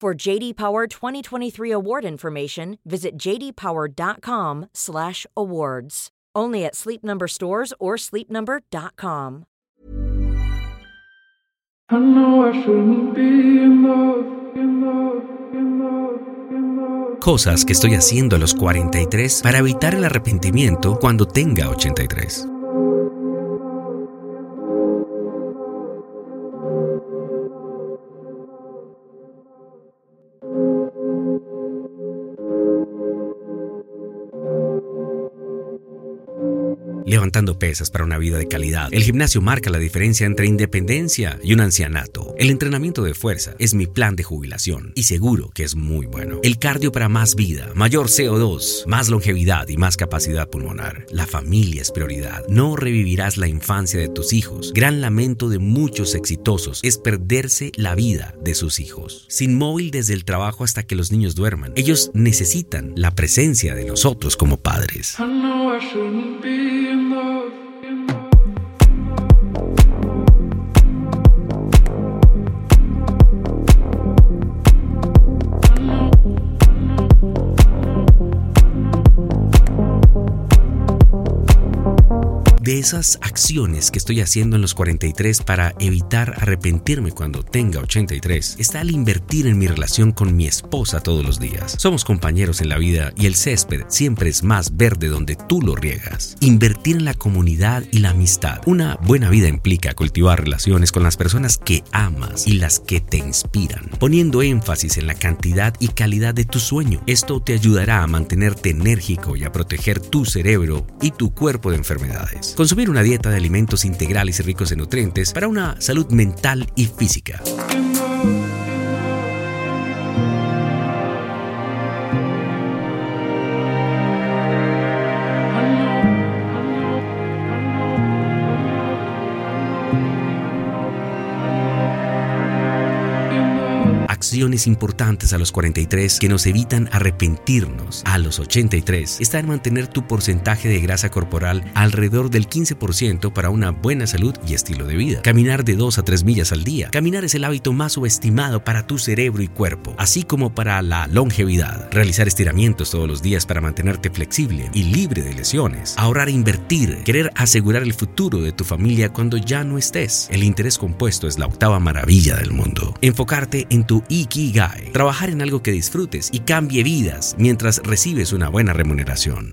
For JD Power 2023 award information, visit jdpower.com/awards. Only at Sleep Number stores or sleepnumber.com. I know I shouldn't be in love, in love, in love, in love. Cosas que estoy haciendo a los 43 para evitar el arrepentimiento cuando tenga 83. Levantando pesas para una vida de calidad. El gimnasio marca la diferencia entre independencia y un ancianato. El entrenamiento de fuerza es mi plan de jubilación y seguro que es muy bueno. El cardio para más vida, mayor CO2, más longevidad y más capacidad pulmonar. La familia es prioridad. No revivirás la infancia de tus hijos. Gran lamento de muchos exitosos es perderse la vida de sus hijos. Sin móvil desde el trabajo hasta que los niños duerman. Ellos necesitan la presencia de nosotros como padres. De esas acciones que estoy haciendo en los 43 para evitar arrepentirme cuando tenga 83, está el invertir en mi relación con mi esposa todos los días. Somos compañeros en la vida y el césped siempre es más verde donde tú lo riegas. Invertir en la comunidad y la amistad. Una buena vida implica cultivar relaciones con las personas que amas y las que te inspiran, poniendo énfasis en la cantidad y calidad de tu sueño. Esto te ayudará a mantenerte enérgico y a proteger tu cerebro y tu cuerpo de enfermedades. Consumir una dieta de alimentos integrales y ricos en nutrientes para una salud mental y física. Importantes a los 43 que nos evitan arrepentirnos a los 83 está en mantener tu porcentaje de grasa corporal alrededor del 15% para una buena salud y estilo de vida. Caminar de 2 a 3 millas al día. Caminar es el hábito más subestimado para tu cerebro y cuerpo, así como para la longevidad. Realizar estiramientos todos los días para mantenerte flexible y libre de lesiones. Ahorrar e invertir. Querer asegurar el futuro de tu familia cuando ya no estés. El interés compuesto es la octava maravilla del mundo. Enfocarte en tu Ikigai. Trabajar en algo que disfrutes y cambie vidas mientras recibes una buena remuneración.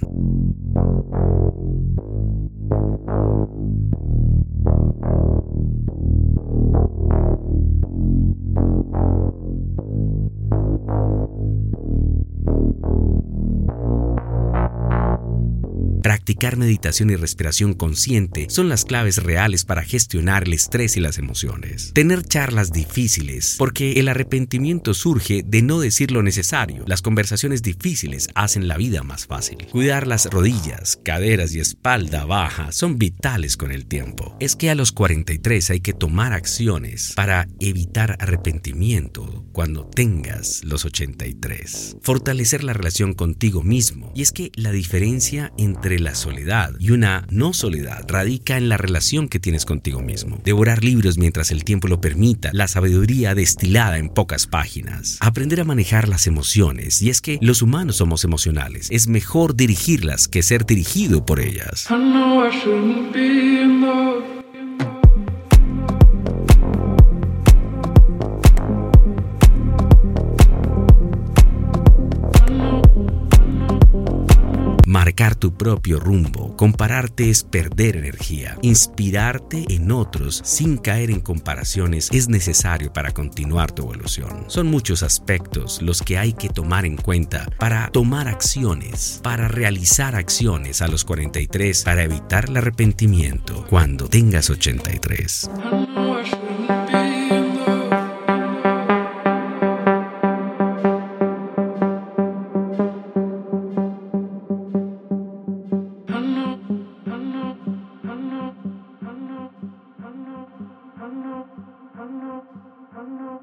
Practicar meditación y respiración consciente son las claves reales para gestionar el estrés y las emociones. Tener charlas difíciles, porque el arrepentimiento surge de no decir lo necesario. Las conversaciones difíciles hacen la vida más fácil. Cuidar las rodillas, caderas y espalda baja son vitales con el tiempo. Es que a los 43 hay que tomar acciones para evitar arrepentimiento cuando tengas los 83. Fortalecer la relación contigo mismo. Y es que la diferencia entre soledad y una no soledad radica en la relación que tienes contigo mismo. Devorar libros mientras el tiempo lo permita, la sabiduría destilada en pocas páginas. Aprender a manejar las emociones, y es que los humanos somos emocionales. Es mejor dirigirlas que ser dirigido por ellas. Marcar tu propio rumbo. Compararte es perder energía. Inspirarte en otros sin caer en comparaciones es necesario para continuar tu evolución. Son muchos aspectos los que hay que tomar en cuenta para tomar acciones, para realizar acciones a los 43, para evitar el arrepentimiento cuando tengas 83. come on, come on.